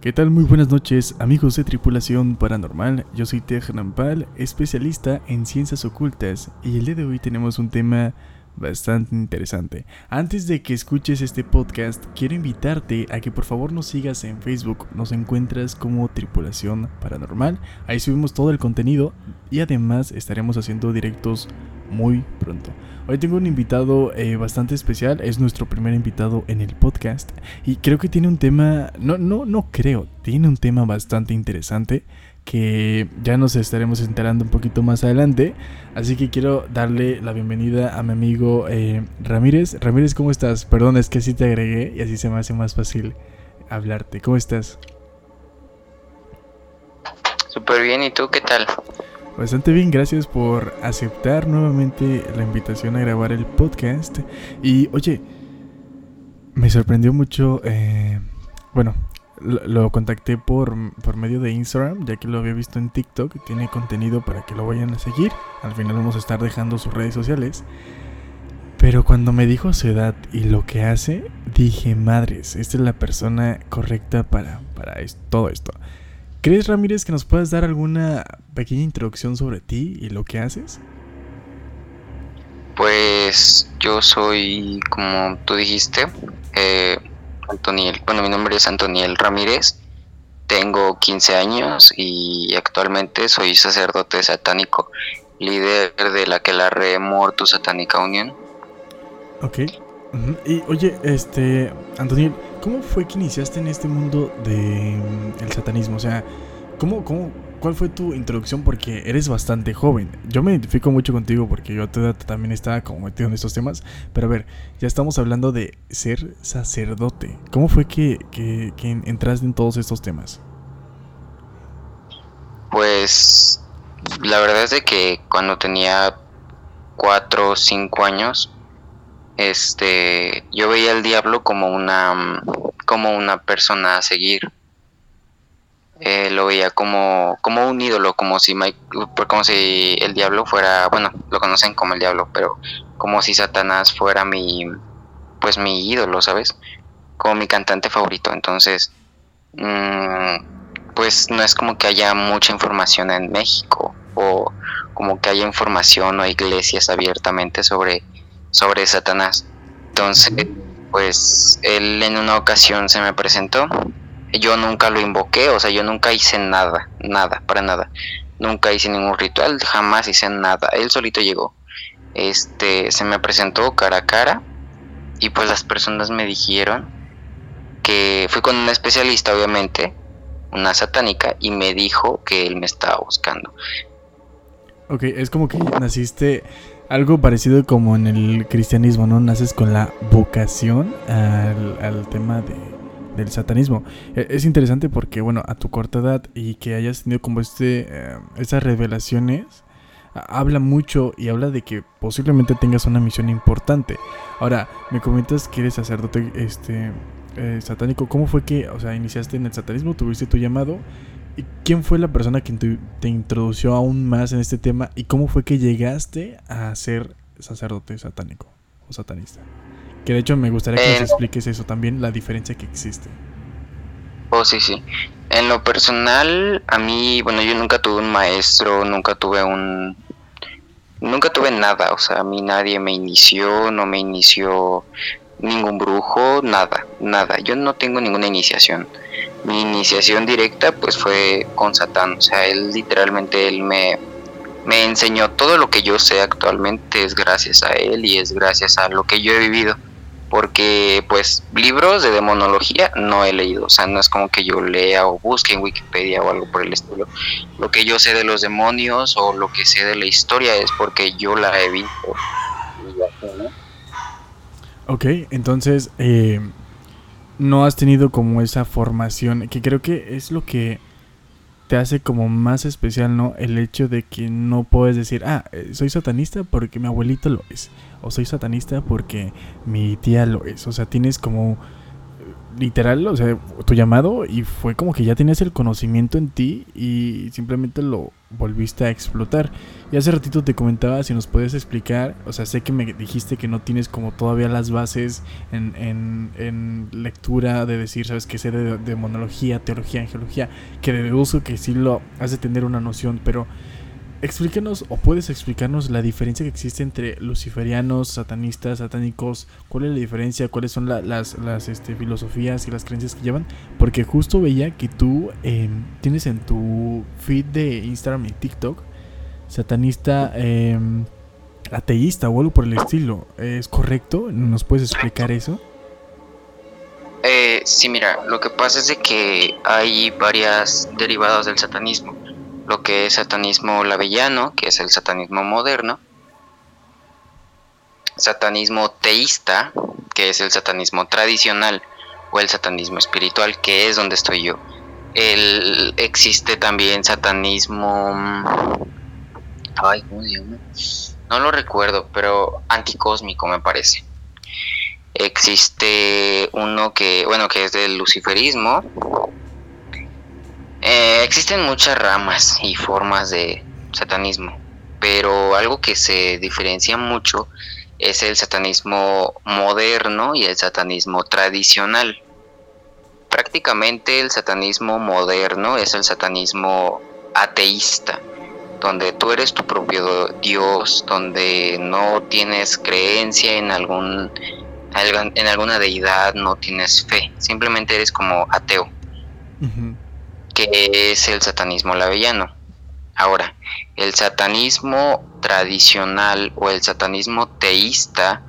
¿Qué tal? Muy buenas noches, amigos de Tripulación Paranormal. Yo soy Tej Nampal, especialista en ciencias ocultas, y el día de hoy tenemos un tema bastante interesante. Antes de que escuches este podcast, quiero invitarte a que por favor nos sigas en Facebook. Nos encuentras como Tripulación Paranormal. Ahí subimos todo el contenido y además estaremos haciendo directos muy pronto. Hoy tengo un invitado eh, bastante especial, es nuestro primer invitado en el podcast y creo que tiene un tema, no, no, no creo, tiene un tema bastante interesante que ya nos estaremos enterando un poquito más adelante. Así que quiero darle la bienvenida a mi amigo eh, Ramírez. Ramírez, ¿cómo estás? Perdón, es que así te agregué y así se me hace más fácil hablarte. ¿Cómo estás? Súper bien, ¿y tú qué tal? Bastante bien, gracias por aceptar nuevamente la invitación a grabar el podcast. Y oye, me sorprendió mucho, eh, bueno, lo, contacté por, por, medio de Instagram, ya que lo había visto en TikTok. Tiene contenido para que lo vayan a seguir. Al final vamos a estar dejando sus redes sociales. Pero cuando me dijo su edad y lo que hace, dije, madres, esta es la persona correcta para, para todo esto. ¿Crees, Ramírez, que nos puedas dar alguna pequeña introducción sobre ti y lo que haces? Pues yo soy, como tú dijiste, eh, Antoniel, bueno, mi nombre es Antoniel Ramírez, tengo 15 años y actualmente soy sacerdote satánico, líder de la que la re Mortus Satánica Unión. Ok. Y oye, este, Antoniel, ¿cómo fue que iniciaste en este mundo de mm, satanismo? O sea, ¿cómo, cómo, ¿cuál fue tu introducción? Porque eres bastante joven. Yo me identifico mucho contigo porque yo también estaba como metido en estos temas. Pero a ver, ya estamos hablando de ser sacerdote. ¿Cómo fue que, que, entraste en todos estos temas? Pues la verdad es de que cuando tenía 4 o 5 años, este, yo veía al diablo como una, como una persona a seguir eh, lo veía como, como un ídolo, como si, como si el diablo fuera, bueno, lo conocen como el diablo, pero como si Satanás fuera mi, pues mi ídolo, ¿sabes? Como mi cantante favorito. Entonces, mm, pues no es como que haya mucha información en México o como que haya información o iglesias abiertamente sobre, sobre Satanás. Entonces, pues él en una ocasión se me presentó yo nunca lo invoqué, o sea, yo nunca hice nada, nada, para nada. Nunca hice ningún ritual, jamás hice nada. Él solito llegó. Este, se me presentó cara a cara y pues las personas me dijeron que fui con una especialista, obviamente, una satánica, y me dijo que él me estaba buscando. Ok, es como que naciste algo parecido como en el cristianismo, ¿no? Naces con la vocación al, al tema de del satanismo. E, es interesante porque, bueno, a tu corta edad y que hayas tenido como este, eh, estas revelaciones, habla mucho y habla de que posiblemente tengas una misión importante. Ahora, me comentas que eres sacerdote este, eh, satánico. ¿Cómo fue que, o sea, iniciaste en el satanismo, tuviste tu llamado? ¿Y quién fue la persona que te introdució aún más en este tema? ¿Y cómo fue que llegaste a ser sacerdote satánico o satanista? Que de hecho me gustaría que nos eh, expliques eso también, la diferencia que existe. Oh, sí, sí. En lo personal, a mí, bueno, yo nunca tuve un maestro, nunca tuve un... Nunca tuve nada, o sea, a mí nadie me inició, no me inició ningún brujo, nada, nada. Yo no tengo ninguna iniciación. Mi iniciación directa pues fue con Satán, o sea, él literalmente, él me, me enseñó todo lo que yo sé actualmente, es gracias a él y es gracias a lo que yo he vivido porque pues libros de demonología no he leído, o sea, no es como que yo lea o busque en Wikipedia o algo por el estilo. Lo que yo sé de los demonios o lo que sé de la historia es porque yo la he visto. Ok, entonces eh, no has tenido como esa formación, que creo que es lo que te hace como más especial, ¿no? El hecho de que no puedes decir, ah, eh, soy satanista porque mi abuelito lo es. O soy satanista porque mi tía lo es. O sea, tienes como literal, o sea, tu llamado y fue como que ya tenías el conocimiento en ti y simplemente lo volviste a explotar. Y hace ratito te comentaba si nos puedes explicar, o sea, sé que me dijiste que no tienes como todavía las bases en, en, en lectura de decir, sabes que sé de, de monología, teología, angelología, que de uso que sí lo has de tener una noción, pero explícanos o puedes explicarnos la diferencia que existe entre luciferianos, satanistas, satánicos, cuál es la diferencia, cuáles son las, las este, filosofías y las creencias que llevan, porque justo veía que tú em, tienes en tu feed de Instagram y TikTok satanista em, ateísta o algo por el estilo, ¿es correcto? ¿Nos puedes explicar eso? Eh, sí, mira, lo que pasa es de que hay varias derivadas del satanismo lo que es satanismo lavellano, que es el satanismo moderno, satanismo teísta, que es el satanismo tradicional, o el satanismo espiritual, que es donde estoy yo. El, existe también satanismo... No lo recuerdo, pero anticósmico me parece. Existe uno que, bueno, que es del luciferismo, eh, existen muchas ramas y formas de satanismo, pero algo que se diferencia mucho es el satanismo moderno y el satanismo tradicional. Prácticamente el satanismo moderno es el satanismo ateísta, donde tú eres tu propio Dios, donde no tienes creencia en algún en alguna deidad, no tienes fe, simplemente eres como ateo que es el satanismo lavellano. Ahora, el satanismo tradicional o el satanismo teísta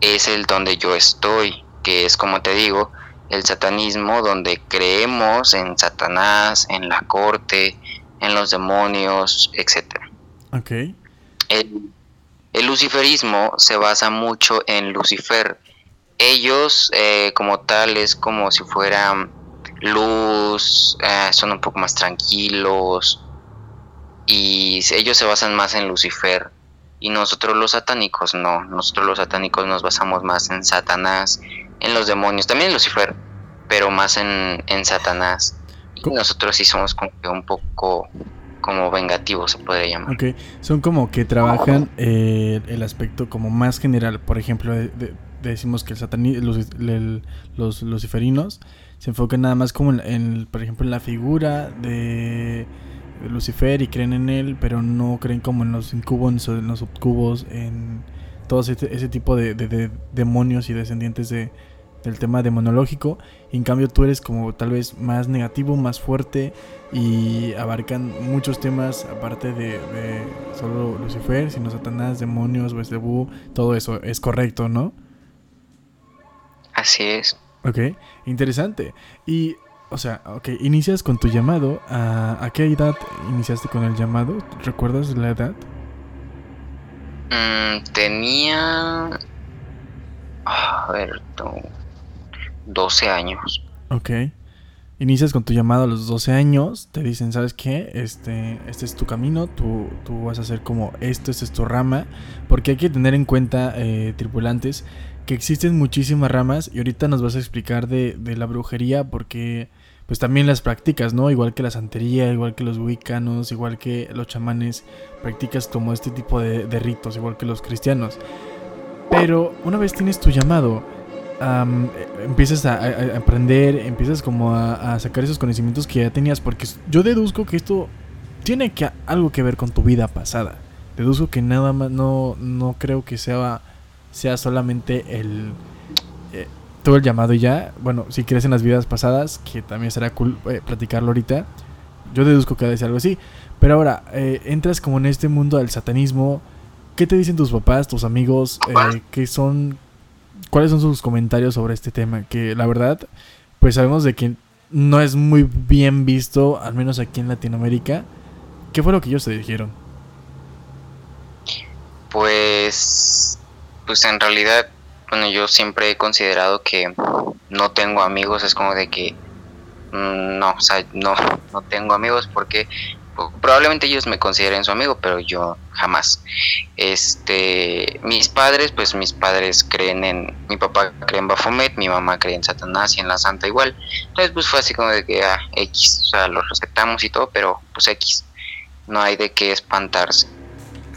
es el donde yo estoy, que es como te digo, el satanismo donde creemos en Satanás, en la corte, en los demonios, etc. Okay. El, el, luciferismo se basa mucho en Lucifer. Ellos eh, como tal es como si fueran luz, eh, son un poco más tranquilos y ellos se basan más en Lucifer y nosotros los satánicos no, nosotros los satánicos nos basamos más en Satanás, en los demonios, también en Lucifer, pero más en, en Satanás. Nosotros sí somos como un poco como vengativos se puede llamar. Ok, son como que trabajan eh, el aspecto como más general, por ejemplo, decimos que el satanismo, los luciferinos se enfocan nada más como en, por ejemplo, en la figura de Lucifer y creen en él, pero no creen como en los incubos, en los subcubos, en todo ese, tipo de, demonios y descendientes de, del tema demonológico. Y en cambio tú eres como tal vez más negativo, más fuerte y abarcan muchos temas aparte de, solo Lucifer, sino Satanás, demonios, Belzebú, todo eso. Es correcto, ¿no? Así es. Ok, interesante. Y, o sea, ok, inicias con tu llamado. ¿A, qué edad iniciaste con el llamado? ¿Recuerdas la edad? Mm, tenía... A ver, 12 años. Ok. Inicias con tu llamado a los 12 años, te dicen, ¿sabes qué? Este, este es tu camino, tú, tú vas a hacer como esto, esta es tu rama, porque hay que tener en cuenta, eh, tripulantes, que existen muchísimas ramas y ahorita nos vas a explicar de, la brujería porque pues también las practicas, ¿no? Igual que la santería, igual que los wiccanos, igual que los chamanes, practicas como este tipo de, ritos, igual que los cristianos. Pero una vez tienes tu llamado, empiezas a, aprender, empiezas como a, sacar esos conocimientos que ya tenías, porque yo deduzco que esto tiene que, algo que ver con tu vida pasada. Deduzco que nada más, no, no creo que sea sea solamente el eh, todo el llamado y ya. Bueno, si crees en las vidas pasadas, que también será cool eh, platicarlo ahorita. Yo deduzco que debe algo así. Pero ahora, eh, entras como en este mundo del satanismo. ¿Qué te dicen tus papás, tus amigos? ¿Qué son? ¿Cuáles son sus comentarios sobre este tema? Que la verdad, pues sabemos de que no es muy bien visto, al menos aquí en Latinoamérica. ¿Qué fue lo que ellos te dijeron? Pues pues en realidad, bueno, yo siempre he considerado que no tengo amigos, es como de que mm, no, o sea, no, no tengo amigos porque probablemente ellos me consideren su amigo, pero yo jamás. Este, mis padres, pues mis padres creen en, mi papá cree en Bafomet, mi mamá cree en Satanás y en la Santa igual. Entonces, pues fue así como de que, ah, X, o sea, los respetamos y todo, pero pues X, no hay de qué espantarse.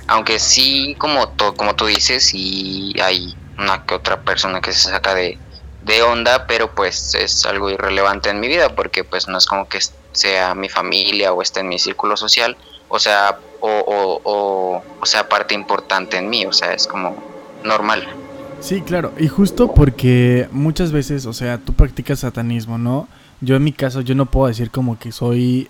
Aunque sí, como, como tú dices, sí hay una que otra persona que se saca de, de onda, pero pues es algo irrelevante en mi vida porque pues no es como que sea mi familia o esté en mi círculo social, o sea, o, sea parte importante en mí, o sea, es como normal. Sí, claro, y justo porque muchas veces, o sea, tú practicas satanismo, ¿no? Yo en mi caso, yo no puedo decir como que soy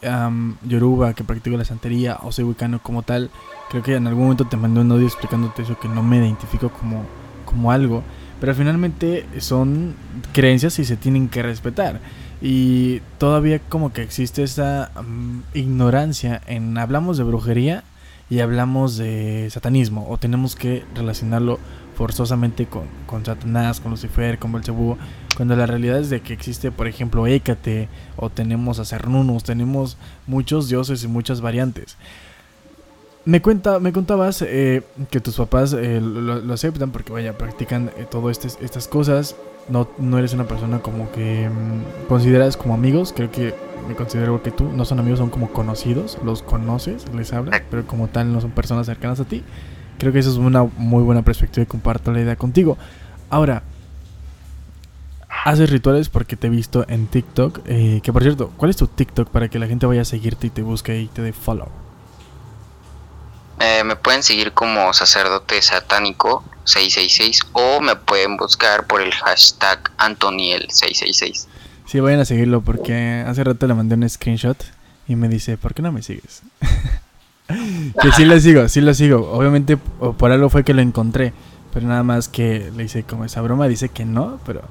yoruba, que practico la santería, o soy wicano como tal. Creo que en algún momento te mandé un audio explicándote eso, que no me identifico como, como algo. Pero finalmente son creencias y se tienen que respetar. Y todavía como que existe esa mm, ignorancia en hablamos de brujería y hablamos de satanismo o tenemos que relacionarlo forzosamente con, con Satanás, con Lucifer, con Belcebú, cuando la realidad es de que existe, por ejemplo, Hécate o tenemos a Cernunnos, tenemos muchos dioses y muchas variantes. Me, cuenta, me contabas eh, que tus papás eh, lo, aceptan porque, vaya, practican eh, todas este, estas cosas. No, no eres una persona como que mm, consideras como amigos. Creo que me considero que tú. No son amigos, son como conocidos. Los conoces, les hablas, pero como tal no son personas cercanas a ti. Creo que eso es una muy buena perspectiva y comparto la idea contigo. Ahora, haces rituales porque te he visto en TikTok. que por cierto, ¿cuál es tu TikTok para que la gente vaya a seguirte y te busque y te dé follow? Eh, me pueden seguir como sacerdote satánico 666 o me pueden buscar por el hashtag Antoniel 666. Sí, vayan a seguirlo porque hace rato le mandé un screenshot y me dice, ¿por qué no me sigues? que sí lo sigo, sí lo sigo. Obviamente por algo fue que lo encontré, pero nada más que le hice como esa broma, dice que no, pero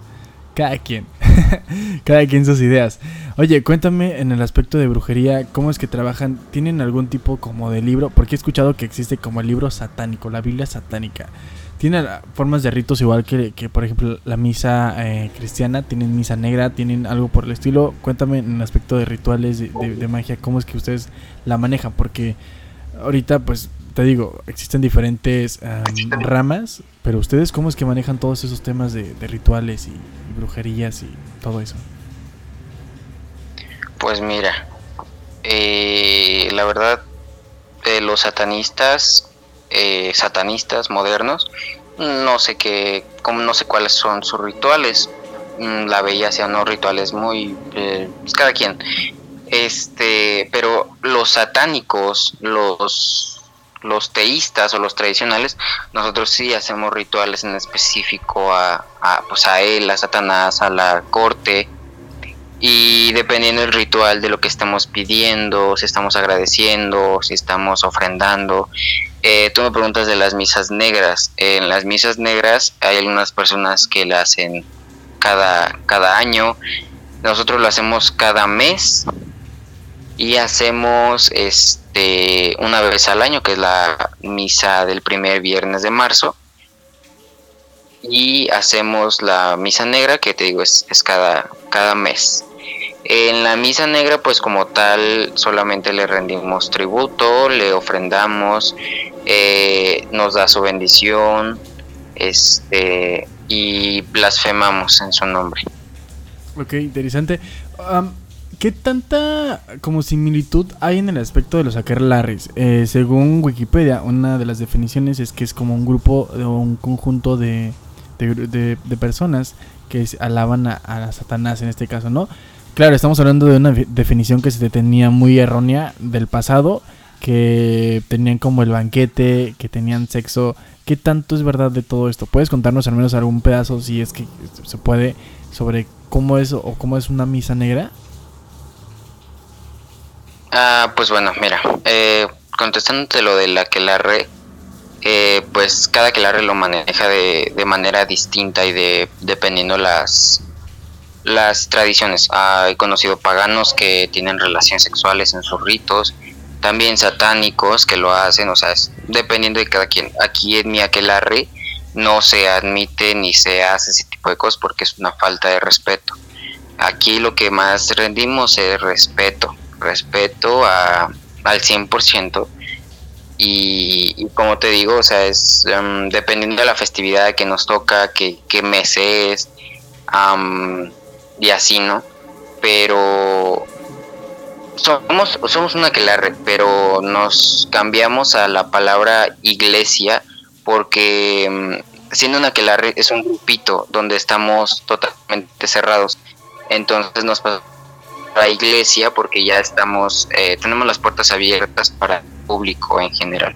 cada quien. Cada quien sus ideas. Oye, cuéntame en el aspecto de brujería, ¿cómo es que trabajan? ¿Tienen algún tipo como de libro? Porque he escuchado que existe como el libro satánico, la Biblia satánica. ¿Tienen formas de ritos igual que, por ejemplo, la misa eh, cristiana? ¿Tienen misa negra? ¿Tienen algo por el estilo? Cuéntame en el aspecto de rituales, de magia, ¿cómo es que ustedes la manejan? Porque ahorita pues te digo, existen diferentes ramas, pero ustedes cómo es que manejan todos esos temas de, rituales y, brujerías y todo eso. Pues mira, eh, la verdad, eh, los satanistas, eh, satanistas modernos, no sé qué, como no sé cuáles son sus rituales. Mm, la bella sea no rituales muy, pues cada quien. Este, pero los satánicos, los los teístas o los tradicionales, nosotros sí hacemos rituales en específico a, pues a él, a Satanás, a la corte. Y dependiendo del ritual de lo que estamos pidiendo, si estamos agradeciendo, si estamos ofrendando. Eh, tú me preguntas de las misas negras. en las misas negras hay algunas personas que la hacen cada, cada año. Nosotros lo hacemos cada mes y hacemos este una vez al año que es la misa del primer viernes de marzo. Y hacemos la misa negra que te digo es, cada cada mes. En la misa negra pues como tal solamente le rendimos tributo le ofrendamos eh, nos da su bendición este y blasfemamos en su nombre. Ok interesante ¿Qué tanta como similitud hay en el aspecto de los aquelarres? Eh, según Wikipedia, una de las definiciones es que es como un grupo o un conjunto de, personas que alaban a, Satanás en este caso, ¿no? Claro, estamos hablando de una definición que se tenía muy errónea del pasado, que tenían como el banquete, que tenían sexo. ¿Qué tanto es verdad de todo esto? ¿Puedes contarnos al menos algún pedazo, si es que se puede, sobre cómo es o cómo es una misa negra? Ah, pues bueno, mira, eh, contestándote lo de la que la eh, pues cada que la lo maneja de, de, manera distinta y de dependiendo las las tradiciones. Ah, he conocido paganos que tienen relaciones sexuales en sus ritos, también satánicos que lo hacen, o sea, es dependiendo de cada quien. Aquí en mi aquelarre no se admite ni se hace ese tipo de cosas porque es una falta de respeto. Aquí lo que más rendimos es respeto respeto a, al 100%. Y, y como te digo, o sea, es em, dependiendo de la festividad que nos toca, qué, qué mes es, y así, ¿no? Pero somos, somos una aquelarre, pero nos cambiamos a la palabra iglesia porque mm, siendo una aquelarre es un grupito donde estamos totalmente cerrados. Entonces nos pasamos la iglesia porque ya estamos, eh, tenemos las puertas abiertas para el público en general.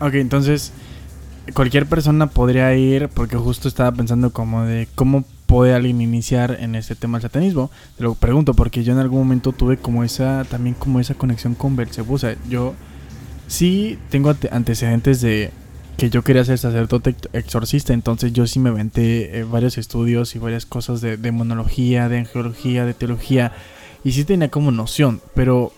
Ok, entonces cualquier persona podría ir porque justo estaba pensando como de cómo puede alguien iniciar en este tema del satanismo? Te lo pregunto porque yo en algún momento tuve como esa, también como esa conexión con Belcebú. O sea, yo sí tengo antecedentes de que yo quería ser sacerdote exorcista, entonces yo sí me aventé eh, varios estudios y varias cosas de demonología, de angiología, de teología, y sí tenía como noción, pero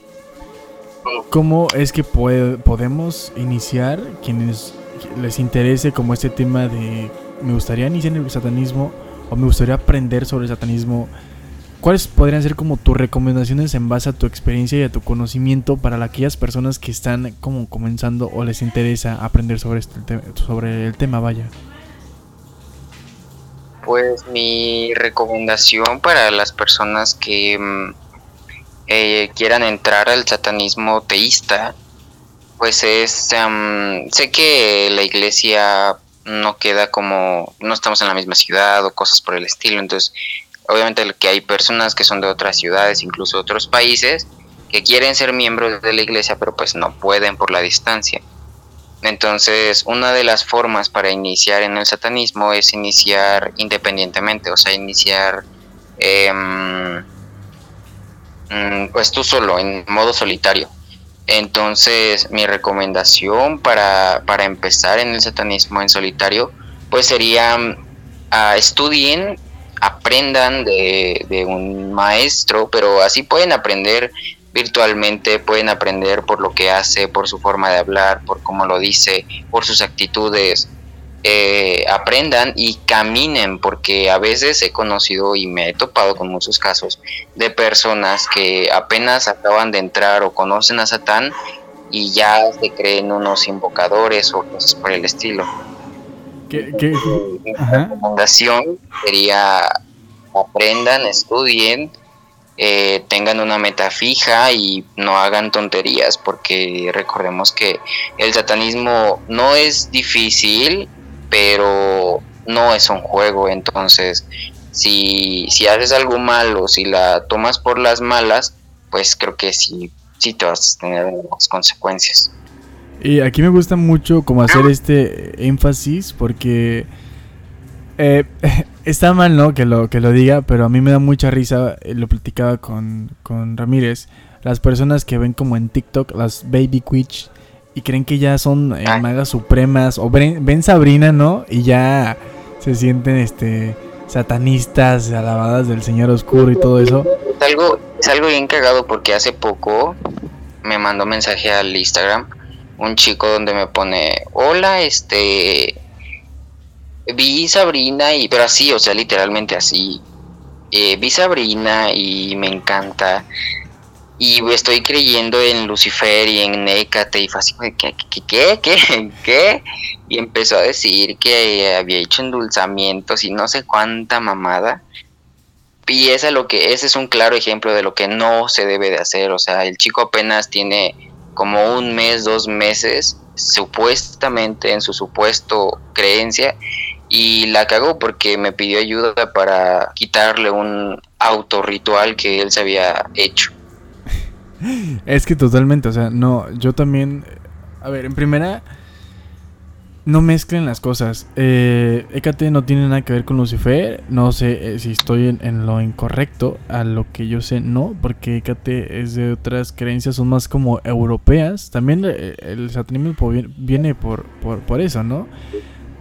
¿cómo es que podemos iniciar quienes les interese como este tema de me gustaría iniciar en el satanismo o me gustaría aprender sobre el satanismo, ¿cuáles podrían ser como tus recomendaciones en base a tu experiencia y a tu conocimiento para aquellas personas que están como comenzando o les interesa aprender sobre, este, sobre el tema, vaya? Pues mi recomendación para las personas que mm, eh, quieran entrar al satanismo teísta, pues es, em, sé que la iglesia no queda como, no estamos en la misma ciudad o cosas por el estilo. Entonces, obviamente que hay personas que son de otras ciudades, incluso otros países, que quieren ser miembros de la iglesia, pero pues no pueden por la distancia. Entonces, una de las formas para iniciar en el satanismo es iniciar independientemente, o sea, iniciar em, pues tú solo, en modo solitario. Entonces, mi recomendación para, para empezar en el satanismo en solitario, pues sería uh, estudien, aprendan de, de un maestro, pero así pueden aprender virtualmente, pueden aprender por lo que hace, por su forma de hablar, por cómo lo dice, por sus actitudes. Eh, aprendan y caminen, porque a veces he conocido y me he topado con muchos casos de personas que apenas acaban de entrar o conocen a Satán y ya se creen unos invocadores o cosas por el estilo. ¿Qué, qué? Mi recomendación sería aprendan, estudien, eh, tengan una meta fija y no hagan tonterías, porque recordemos que el satanismo no es difícil, pero no es un juego, entonces si, si haces algo malo, si la tomas por las malas, pues creo que sí, sí te vas a tener las consecuencias. Y aquí me gusta mucho como hacer este énfasis porque eh, está mal, ¿no? Que lo, que lo diga, pero a mí me da mucha risa, eh, lo platicaba con, con Ramírez, las personas que ven como en TikTok las baby witch y creen que ya son eh, ah. magas supremas o ven, Sabrina, ¿no? Y ya se sienten este satanistas, alabadas del Señor Oscuro y todo eso. Es algo, es algo bien cagado porque hace poco me mandó mensaje al Instagram un chico donde me pone, hola, este, vi Sabrina y, pero así, o sea, literalmente así, eh, vi Sabrina y me encanta y estoy creyendo en Lucifer y en Nécate y fue así, ¿qué, qué, qué, qué, qué? Y empezó a decir que había hecho endulzamientos y no sé cuánta mamada. Y esa lo que, ese es un claro ejemplo de lo que no se debe de hacer. O sea, el chico apenas tiene como un mes, dos meses, supuestamente en su supuesto creencia, y la cagó porque me pidió ayuda para quitarle un autorritual que él se había hecho. Es que totalmente, o sea, no, yo también, a ver, en primera, no mezclen las cosas. Eh, no tiene nada que ver con Lucifer, no sé eh, si estoy en, lo incorrecto, a lo que yo sé, no, porque Hécate es de otras creencias, son más como europeas. También eh, el, satanismo viene por, por, por eso, ¿no?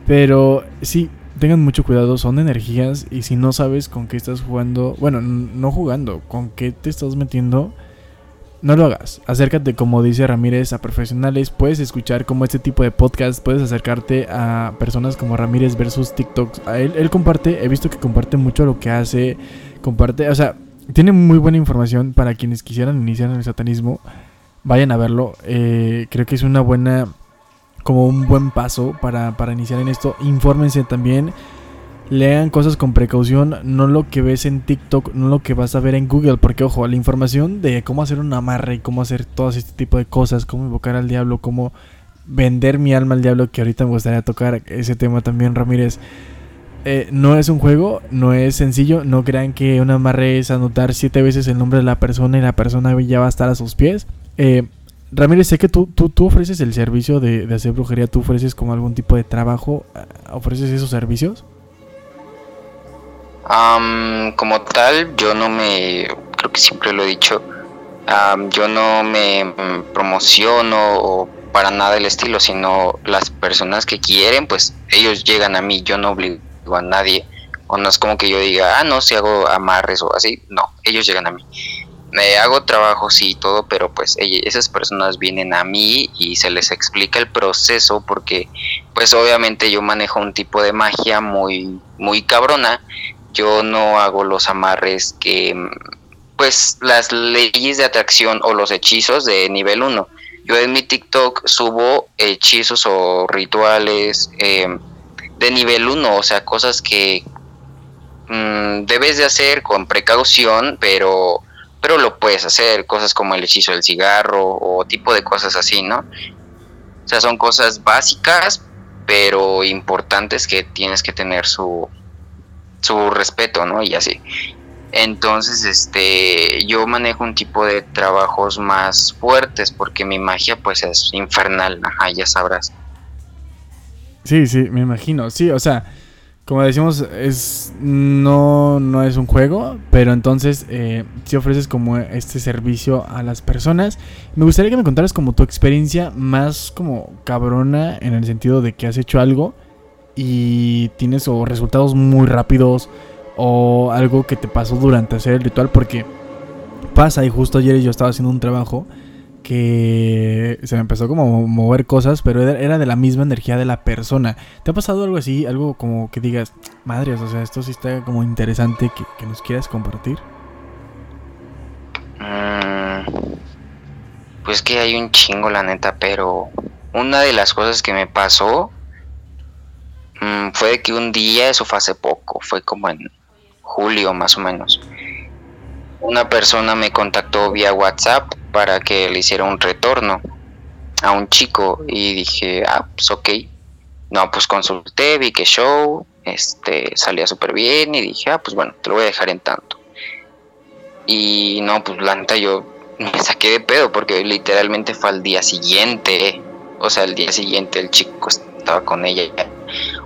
Pero sí, tengan mucho cuidado, son energías y si no sabes con qué estás jugando, bueno, no jugando, con qué te estás metiendo no lo hagas. Acércate, como dice Ramírez, a profesionales. Puedes escuchar como este tipo de podcast. Puedes acercarte a personas como Ramírez versus TikTok. él, él comparte, he visto que comparte mucho lo que hace. Comparte, o sea, tiene muy buena información para quienes quisieran iniciar en el satanismo. vayan a verlo. Eh, creo que es una buena, como un buen paso para, para iniciar en esto. Infórmense también. Lean cosas con precaución, no lo que ves en TikTok, no lo que vas a ver en Google, porque ojo, la información de cómo hacer un amarre y cómo hacer todo este tipo de cosas, cómo invocar al diablo, cómo vender mi alma al diablo, que ahorita me gustaría tocar ese tema también, Ramírez. Eh, no es un juego, no es sencillo. No crean que un amarre es anotar siete veces el nombre de la persona y la persona ya va a estar a sus pies. Eh, Ramírez, sé que tú, tú, ofreces el servicio de, hacer brujería. ¿Tú ofreces como algún tipo de trabajo? ¿Ofreces esos servicios? Como tal, yo no me. Creo que siempre lo he dicho. yo no me promociono para nada el estilo, sino las personas que quieren, pues ellos llegan a mí. Yo no obligo a nadie. O no es como que yo diga, ah, no, si hago amarres o así. No, ellos llegan a mí. Me hago trabajos y todo, pero pues esas personas vienen a mí y se les explica el proceso porque pues obviamente yo manejo un tipo de magia muy, muy cabrona. Yo no hago los amarres que pues las leyes de atracción o los hechizos de nivel 1. Yo en mi TikTok subo hechizos o rituales, eh, de nivel 1, o sea, cosas que mm, debes de hacer con precaución, pero, pero lo puedes hacer, cosas como el hechizo del cigarro o tipo de cosas así, ¿no? O sea, son cosas básicas, pero importantes que tienes que tener su, su respeto, ¿no? Y así. Entonces, este, yo manejo un tipo de trabajos más fuertes porque mi magia pues es infernal, ajá, ya sabrás. Sí, sí, me imagino. Sí, o sea, como decimos, es no, no es un juego, pero entonces eh, si ofreces como este servicio a las personas. Me gustaría que me contaras como tu experiencia más como cabrona en el sentido de que has hecho algo y tienes o resultados muy rápidos o algo que te pasó durante hacer el ritual porque pasa y justo ayer yo estaba haciendo un trabajo que se me empezó como a mover cosas, pero era de la misma energía de la persona. ¿Te ha pasado algo así? Algo como que digas, madres, o sea, esto sí está como interesante que, nos quieras compartir. Mm, pues que hay un chingo, la neta, pero una de las cosas que me pasó mm, fue que un día, eso fue hace poco, fue como en julio más o menos. Una persona me contactó vía WhatsApp para que le hiciera un retorno a un chico y dije, ah, pues ok. No, pues consulté, vi que show, este, salía súper bien y dije, ah, pues bueno, te lo voy a dejar en tanto. Y no, pues la neta yo me saqué de pedo porque literalmente fue al día siguiente. O sea, el día siguiente el chico estaba con ella.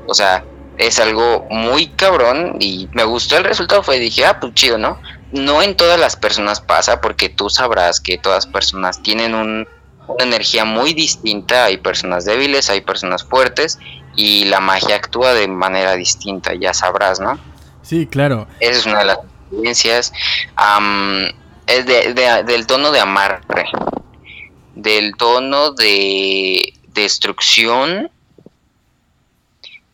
O sea, es algo muy cabrón y me gustó el resultado. Fue, dije, ah, pues chido, ¿no? no en todas las personas pasa, porque tú sabrás que todas personas tienen una energía muy distinta, hay personas débiles, hay personas fuertes, y la magia actúa de manera distinta, ya sabrás, ¿no? Sí, claro. Esa es una de las experiencias. es del tono de amarre, del tono de destrucción.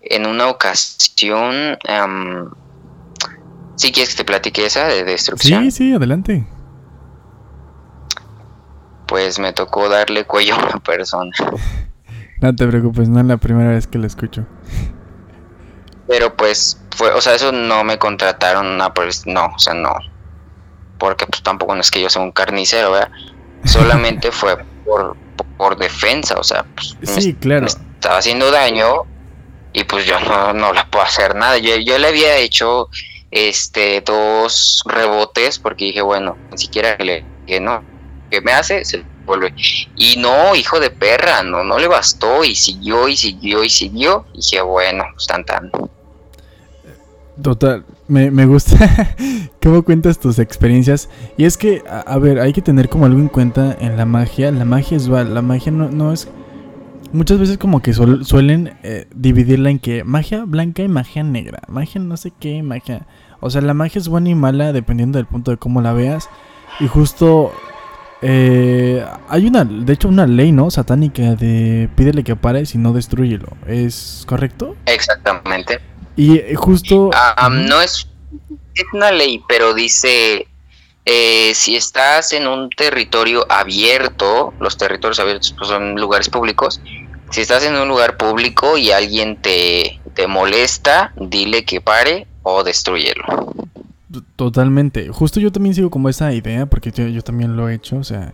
En una ocasión, ¿Sí quieres que te platique esa de destrucción? Sí, sí, adelante. Pues me tocó darle cuello a una persona. no te preocupes, no es la primera vez que la escucho. Pero pues fue, o sea, eso no me contrataron, no, pues, no, o sea, no. Porque pues tampoco no es que yo sea un carnicero, ¿verdad? Solamente fue por, por defensa, o sea, pues sí, claro. estaba haciendo daño y pues yo no, no le puedo hacer nada. Yo, yo le había hecho este dos rebotes porque dije, bueno, ni siquiera le que no, que me hace, se vuelve. Y no, hijo de perra, no, no le bastó y siguió y siguió y siguió. Y dije, bueno, pues tan. Total, me, me gusta cómo cuentas tus experiencias. Y es que, a, ver, hay que tener como algo en cuenta en la magia. La magia es la magia no, no es muchas veces como que suelen eh, dividirla en que magia blanca y magia negra, magia no sé qué, magia... O sea, la magia es buena y mala dependiendo del punto de cómo la veas. Y justo eh, hay una, de hecho, una ley, ¿no? Satánica de pídele que pare si no destruyelo. ¿Es correcto? Exactamente. Y eh, justo... no es, es una ley, pero dice eh, si estás en un territorio abierto, los territorios abiertos pues, son lugares públicos, si estás en un lugar público y alguien te, te molesta, dile que pare o destruyelo. Totalmente. Justo yo también sigo como esa idea, porque yo, yo también lo he hecho, o sea...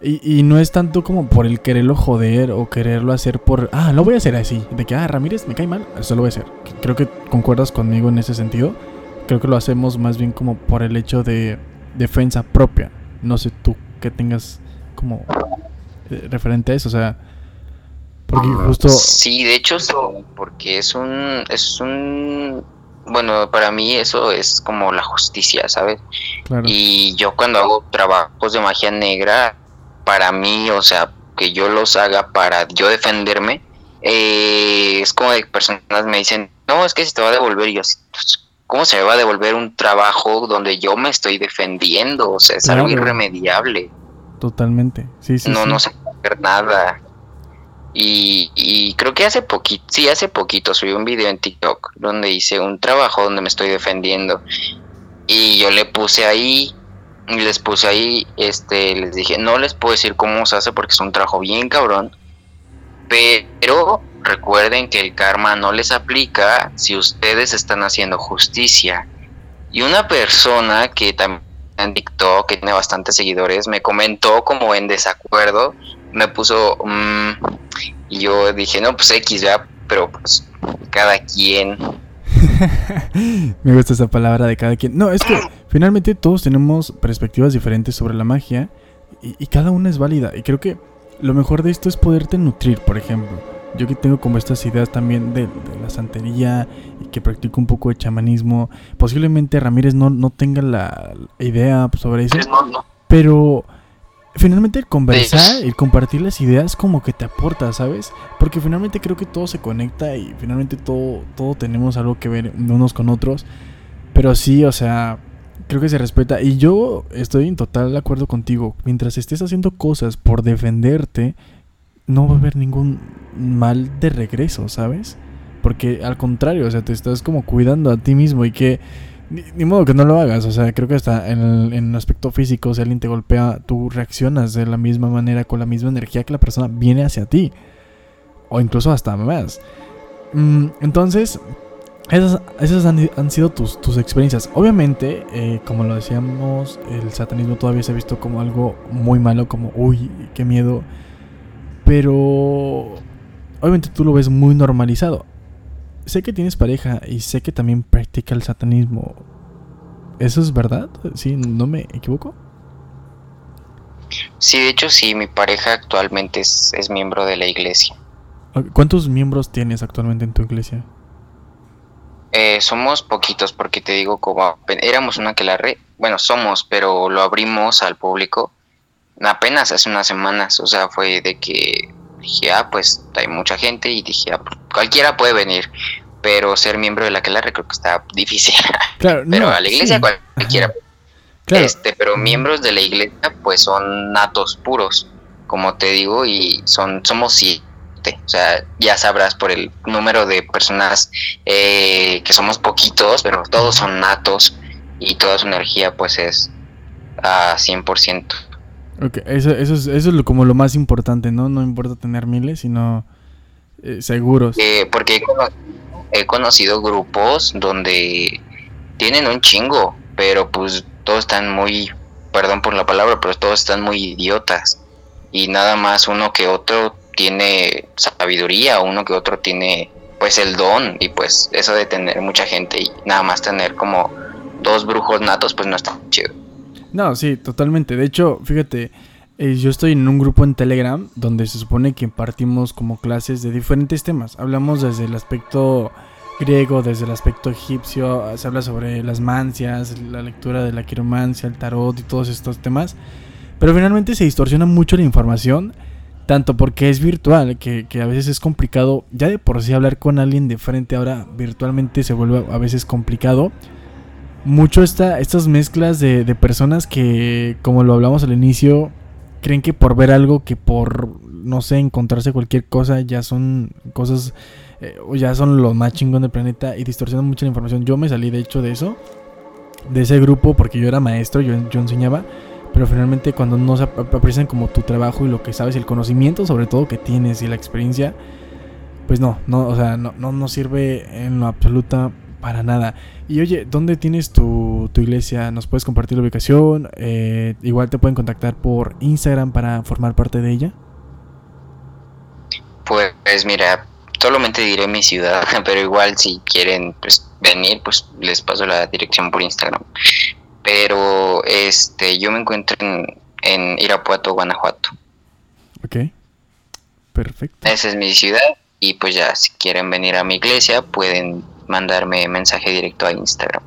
Y, y, no es tanto como por el quererlo joder o quererlo hacer por... Ah, lo voy a hacer así. De que, ah, Ramírez me cae mal, eso lo voy a hacer. Creo que concuerdas conmigo en ese sentido. Creo que lo hacemos más bien como por el hecho de defensa propia. No sé tú que tengas como eh, referente a eso, o sea... Porque justo... Sí, de hecho, porque es un... Es un bueno, para mí eso es como la justicia, ¿sabes? Y yo cuando hago trabajos de magia negra, para mí, o sea, que yo los haga para yo defenderme, eh, es como de personas me dicen, no, es que se te va a devolver, y yo, pues, ¿cómo se me va a devolver un trabajo donde yo me estoy defendiendo? O sea, es algo irremediable. Totalmente, sí, sí. No, no sé hacer nada. Y, y, creo que hace poquito, sí, hace poquito subí un video en TikTok donde hice un trabajo donde me estoy defendiendo. Y yo le puse ahí, les puse ahí, este, les dije, no les puedo decir cómo se hace porque es un trabajo bien cabrón. Pero recuerden que el karma no les aplica si ustedes están haciendo justicia. Y una persona que también en TikTok, que tiene bastantes seguidores, me comentó como en desacuerdo me puso, mm, y yo dije, no, pues X, ya, pero pues cada quien. me gusta esa palabra de cada quien. No, es que finalmente todos tenemos perspectivas diferentes sobre la magia y, cada una es válida. Y creo que lo mejor de esto es poderte nutrir, por ejemplo. Yo que tengo como estas ideas también de, la santería y que practico un poco de chamanismo. Posiblemente Ramírez no, no tenga la idea sobre eso. Pero finalmente el conversar, el compartir las ideas como que te aporta, ¿sabes? Porque finalmente creo que todo se conecta y finalmente todo, todo tenemos algo que ver unos con otros. Pero sí, o sea, creo que se respeta. Y yo estoy en total acuerdo contigo. Mientras estés haciendo cosas por defenderte, no va a haber ningún mal de regreso, ¿sabes? Porque al contrario, o sea, te estás como cuidando a ti mismo y que ni, modo que no lo hagas, o sea, creo que hasta en el, en aspecto físico, si alguien te golpea, tú reaccionas de la misma manera, con la misma energía que la persona viene hacia ti. O incluso hasta más. Mm, entonces, esas, esas han, sido tus, tus, experiencias. Obviamente, eh, como lo decíamos, el satanismo todavía se ha visto como algo muy malo, como, uy, qué miedo. Pero, obviamente tú lo ves muy normalizado sé que tienes pareja y sé que también practica el satanismo. ¿Eso es verdad? ¿Sí? ¿No me equivoco? Sí, de hecho sí, mi pareja actualmente es, miembro de la iglesia. ¿Cuántos miembros tienes actualmente en tu iglesia? Eh, somos poquitos porque te digo como éramos una que la re, bueno somos, pero lo abrimos al público apenas hace unas semanas, o sea fue de que dije, ah, pues hay mucha gente y dije, ah, pues, cualquiera puede venir, pero ser miembro de la Aquelarre creo que está difícil. Claro, pero a la iglesia cualquiera. Este, pero miembros de la iglesia pues son natos puros, como te digo, y son somos siete. O sea, ya sabrás por el número de personas eh, que somos poquitos, pero todos son natos y toda su energía pues es a 100%. Ok, eso, eso, es, eso es como lo más importante, ¿no? No importa tener miles, sino eh, seguros. Eh, porque he conocido grupos donde tienen un chingo, pero pues todos están muy, perdón por la palabra, pero todos están muy idiotas. Y nada más uno que otro tiene sabiduría, uno que otro tiene pues el don y pues eso de tener mucha gente y nada más tener como dos brujos natos pues no está chido. No, sí, totalmente. De hecho, fíjate, eh, yo estoy en un grupo en Telegram donde se supone que impartimos como clases de diferentes temas. Hablamos desde el aspecto griego, desde el aspecto egipcio, se habla sobre las mancias, la lectura de la quiromancia, el tarot y todos estos temas. Pero finalmente se distorsiona mucho la información, tanto porque es virtual, que, a veces es complicado, ya de por sí hablar con alguien de frente ahora virtualmente se vuelve a veces complicado mucho esta, estas mezclas de, personas que, como lo hablamos al inicio, creen que por ver algo, que por, no sé, encontrarse cualquier cosa, ya son cosas, eh, ya son los más chingón del planeta y distorsionan mucho la información. Yo me salí de hecho de eso. de ese grupo, porque yo era maestro, yo, yo enseñaba, pero finalmente cuando no se aprecian como tu trabajo y lo que sabes, el conocimiento sobre todo que tienes y la experiencia, pues no, no, o sea, no, no, no sirve en lo absoluta para nada. Y oye, ¿dónde tienes tu, tu iglesia? ¿Nos puedes compartir la ubicación? Eh, igual te pueden contactar por Instagram para formar parte de ella. Pues mira, solamente diré mi ciudad, pero igual si quieren pues, venir, pues les paso la dirección por Instagram. Pero este, yo me encuentro en, en Irapuato, Guanajuato. Ok, perfecto. Esa es mi ciudad y pues ya si quieren venir a mi iglesia pueden mandarme mensaje directo a Instagram.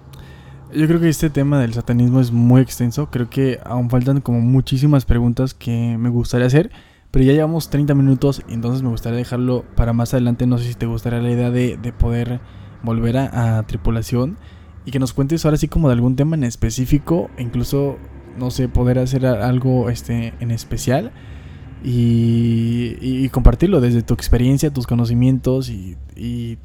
Yo creo que este tema del satanismo es muy extenso. Creo que aún faltan como muchísimas preguntas que me gustaría hacer. Pero ya llevamos 30 minutos, y entonces me gustaría dejarlo para más adelante. No sé si te gustaría la idea de, poder volver a, tripulación y que nos cuentes ahora sí como de algún tema en específico, incluso, no sé, poder hacer algo este, en especial y, compartirlo desde tu experiencia, tus conocimientos y,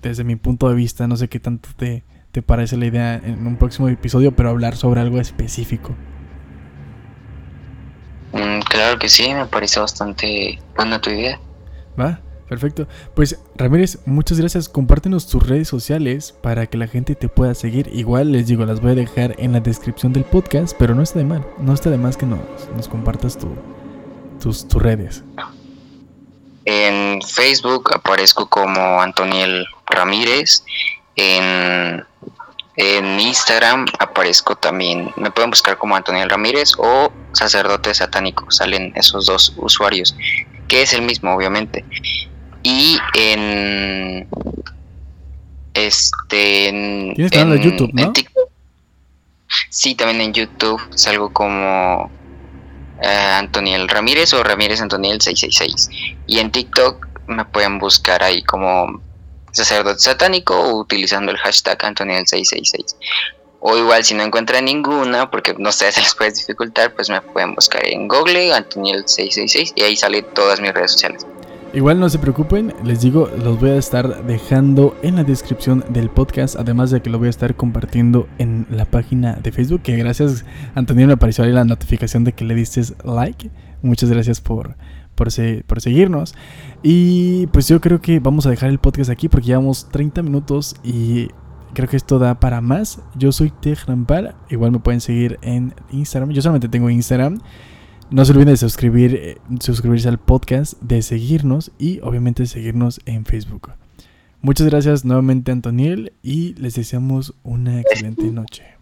desde mi punto de vista. No sé qué tanto te, te parece la idea en un próximo episodio, pero hablar sobre algo específico. Mm, claro que sí, me parece bastante buena tu idea. Va, perfecto. Pues Ramírez, muchas gracias. Compártenos tus redes sociales para que la gente te pueda seguir. Igual les digo, las voy a dejar en la descripción del podcast, pero no está de mal, no está de más que nos, nos compartas tu, tus, tus redes. En Facebook aparezco como Antoniel Ramírez. En en Instagram aparezco también, me pueden buscar como Antonio Ramírez o Sacerdote Satánico, salen esos dos usuarios, que es el mismo obviamente. Y en este en, en, YouTube, ¿no? TikTok, sí, también en YouTube salgo como eh, Antoniel Ramírez o Ramírez Antoniel 666. Y en TikTok me pueden buscar ahí como sacerdote satánico utilizando el hashtag Antoniel666. O igual si no encuentran ninguna, porque no sé, se les puede dificultar, pues me pueden buscar en Google Antoniel666 y ahí salen todas mis redes sociales. Igual no se preocupen, les digo, los voy a estar dejando en la descripción del podcast, además de que lo voy a estar compartiendo en la página de Facebook, que gracias Antonio me apareció ahí la notificación de que le diste like. Muchas gracias por, por, por seguirnos. Y pues yo creo que vamos a dejar el podcast aquí porque llevamos 30 minutos y creo que esto da para más. Yo soy Rampal igual me pueden seguir en Instagram. Yo solamente tengo Instagram. No se olviden de suscribir, eh, suscribirse al podcast, de seguirnos y obviamente seguirnos en Facebook. Muchas gracias nuevamente Antoniel y les deseamos una excelente noche.